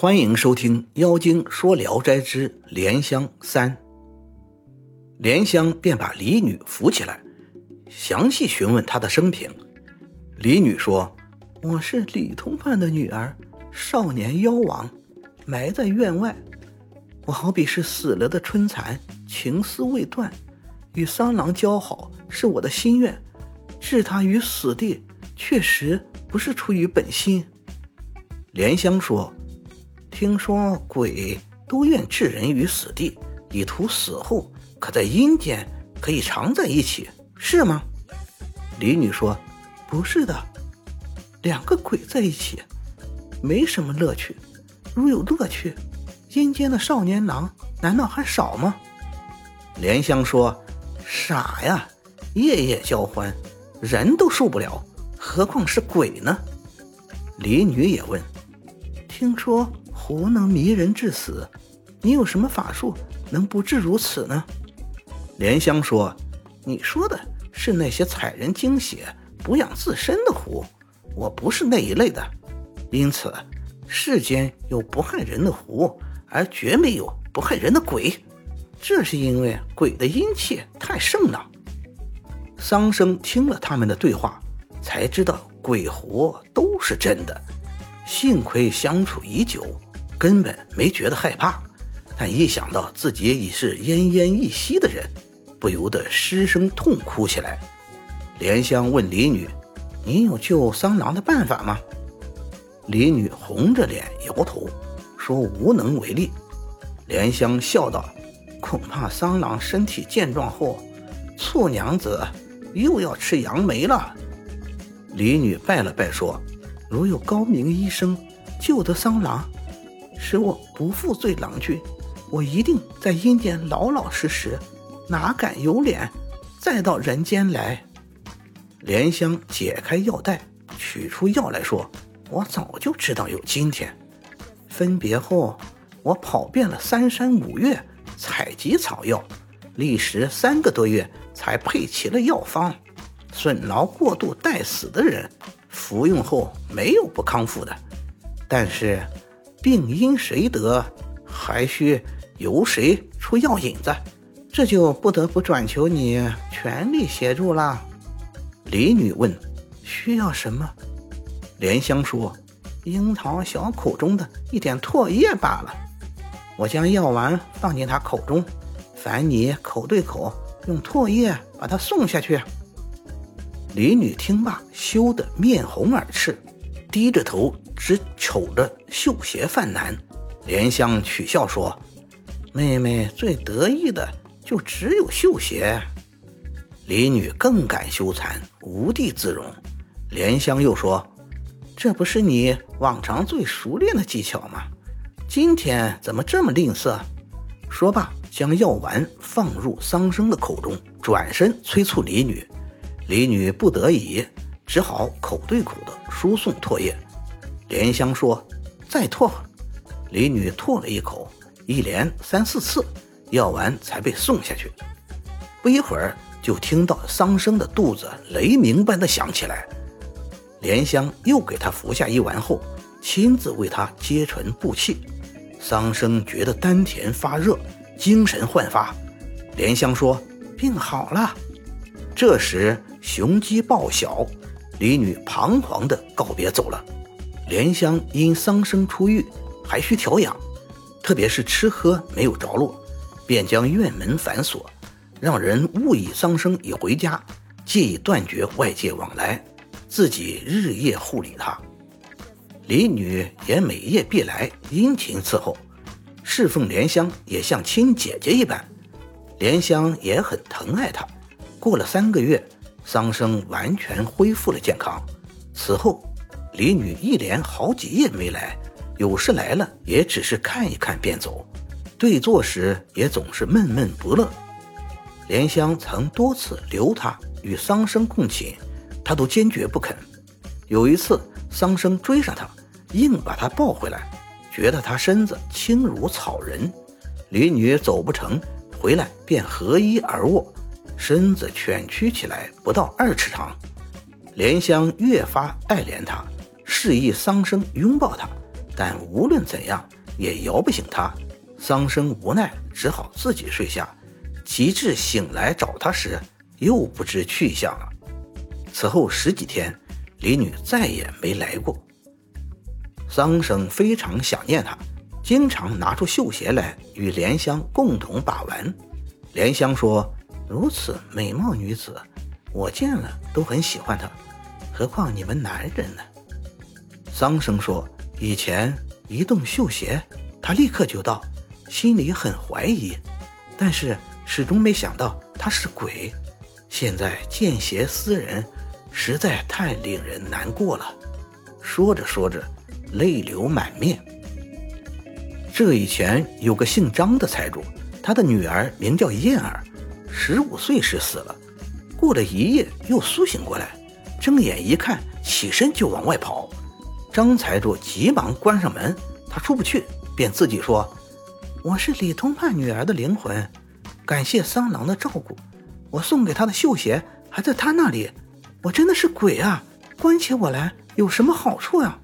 欢迎收听《妖精说聊斋之莲香三》。莲香便把李女扶起来，详细询问她的生平。李女说：“我是李通判的女儿，少年妖王，埋在院外。我好比是死了的春蚕，情丝未断，与桑郎交好是我的心愿，置他于死地，确实不是出于本心。”莲香说。听说鬼都愿置人于死地，以图死后可在阴间可以常在一起，是吗？李女说：“不是的，两个鬼在一起没什么乐趣。如有乐趣，阴间的少年郎难道还少吗？”莲香说：“傻呀，夜夜交欢，人都受不了，何况是鬼呢？”李女也问：“听说？”狐能迷人致死，你有什么法术能不至如此呢？莲香说：“你说的是那些采人精血补养自身的狐，我不是那一类的。因此，世间有不害人的狐，而绝没有不害人的鬼。这是因为鬼的阴气太盛了。”桑生听了他们的对话，才知道鬼狐都是真的。幸亏相处已久。根本没觉得害怕，但一想到自己已是奄奄一息的人，不由得失声痛哭起来。莲香问李女：“你有救桑郎的办法吗？”李女红着脸摇头，说：“无能为力。”莲香笑道：“恐怕桑郎身体健壮后，醋娘子又要吃杨梅了。”李女拜了拜，说：“如有高明医生救得桑郎。”使我不负罪郎君，我一定在阴间老老实实，哪敢有脸再到人间来？莲香解开药袋，取出药来说：“我早就知道有今天。分别后，我跑遍了三山五岳，采集草药，历时三个多月才配齐了药方。损劳过度待死的人，服用后没有不康复的，但是……”病因谁得，还需由谁出药引子，这就不得不转求你全力协助了。李女问：“需要什么？”莲香说：“樱桃小口中的一点唾液罢了。我将药丸放进他口中，烦你口对口用唾液把它送下去。”李女听罢，羞得面红耳赤，低着头。只瞅着绣鞋犯难，莲香取笑说：“妹妹最得意的就只有绣鞋。”李女更感羞惭，无地自容。莲香又说：“这不是你往常最熟练的技巧吗？今天怎么这么吝啬？”说罢，将药丸放入桑生的口中，转身催促李女。李女不得已，只好口对口的输送唾液。莲香说：“再吐。”李女吐了一口，一连三四次，药丸才被送下去。不一会儿，就听到桑生的肚子雷鸣般的响起来。莲香又给他服下一丸后，亲自为他接唇布气。桑生觉得丹田发热，精神焕发。莲香说：“病好了。”这时雄鸡报晓，李女彷徨地告别走了。莲香因桑生出狱，还需调养，特别是吃喝没有着落，便将院门反锁，让人误以桑生已回家，借以断绝外界往来，自己日夜护理他。李女也每夜必来殷勤伺候，侍奉莲香也像亲姐姐一般，莲香也很疼爱她。过了三个月，桑生完全恢复了健康，此后。李女一连好几夜没来，有时来了也只是看一看便走，对坐时也总是闷闷不乐。莲香曾多次留他与桑生共寝，他都坚决不肯。有一次，桑生追上他，硬把他抱回来，觉得他身子轻如草人，李女走不成，回来便合衣而卧，身子蜷曲起来不到二尺长。莲香越发爱怜他。示意桑生拥抱他，但无论怎样也摇不醒他。桑生无奈，只好自己睡下。及至醒来找他时，又不知去向了。此后十几天，李女再也没来过。桑生非常想念她，经常拿出绣鞋来与莲香共同把玩。莲香说：“如此美貌女子，我见了都很喜欢她，何况你们男人呢？”桑生说：“以前一动绣鞋，她立刻就到，心里很怀疑，但是始终没想到她是鬼。现在见鞋思人，实在太令人难过了。”说着说着。泪流满面。这以前有个姓张的财主，他的女儿名叫燕儿，十五岁时死了。过了一夜，又苏醒过来，睁眼一看，起身就往外跑。张财主急忙关上门，他出不去，便自己说：“我是李通判女儿的灵魂，感谢桑郎的照顾，我送给他的绣鞋还在他那里。我真的是鬼啊！关起我来有什么好处呀？”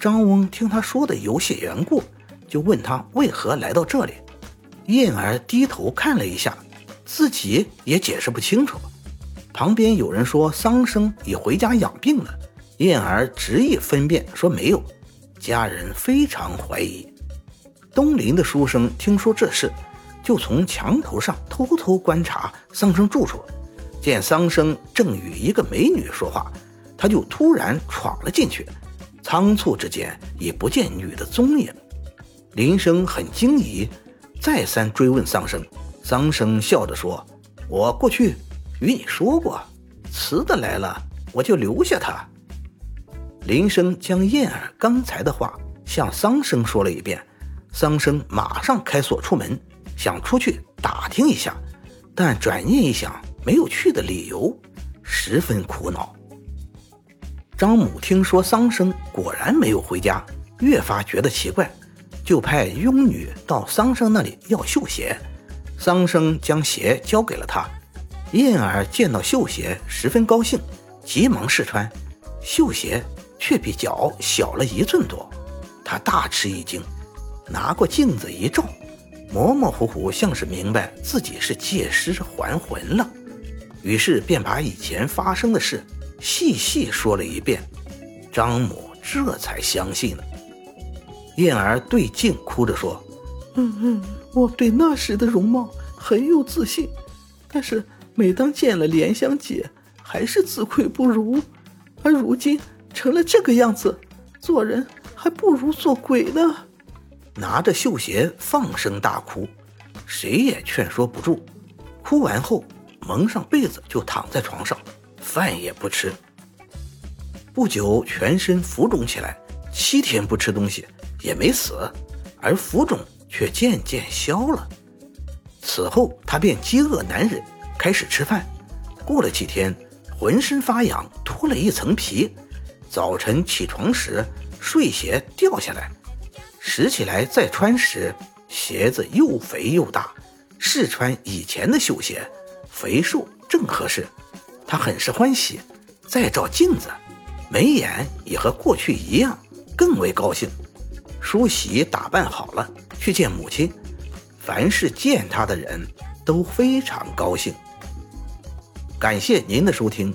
张翁听他说的有些缘故，就问他为何来到这里。燕儿低头看了一下，自己也解释不清楚。旁边有人说桑生已回家养病了，燕儿执意分辨说没有。家人非常怀疑。东林的书生听说这事，就从墙头上偷偷观察桑生住处，见桑生正与一个美女说话，他就突然闯了进去。仓促之间，已不见女的踪影。林生很惊疑，再三追问桑生。桑生笑着说：“我过去与你说过，雌的来了，我就留下她。”林生将燕儿刚才的话向桑生说了一遍。桑生马上开锁出门，想出去打听一下，但转念一想，没有去的理由，十分苦恼。张母听说桑生果然没有回家，越发觉得奇怪，就派佣女到桑生那里要绣鞋。桑生将鞋交给了他。燕儿见到绣鞋，十分高兴，急忙试穿，绣鞋却比脚小了一寸多。他大吃一惊，拿过镜子一照，模模糊糊像是明白自己是借尸还魂了，于是便把以前发生的事。细细说了一遍，张母这才相信了。燕儿对镜哭着说：“嗯嗯，我对那时的容貌很有自信，但是每当见了莲香姐，还是自愧不如。而如今成了这个样子，做人还不如做鬼呢。”拿着绣鞋放声大哭，谁也劝说不住。哭完后，蒙上被子就躺在床上。饭也不吃，不久全身浮肿起来，七天不吃东西也没死，而浮肿却渐渐消了。此后他便饥饿难忍，开始吃饭。过了几天，浑身发痒，脱了一层皮。早晨起床时，睡鞋掉下来，拾起来再穿时，鞋子又肥又大。试穿以前的绣鞋，肥瘦正合适。他很是欢喜，再照镜子，眉眼也和过去一样，更为高兴。梳洗打扮好了，去见母亲。凡是见他的人都非常高兴。感谢您的收听，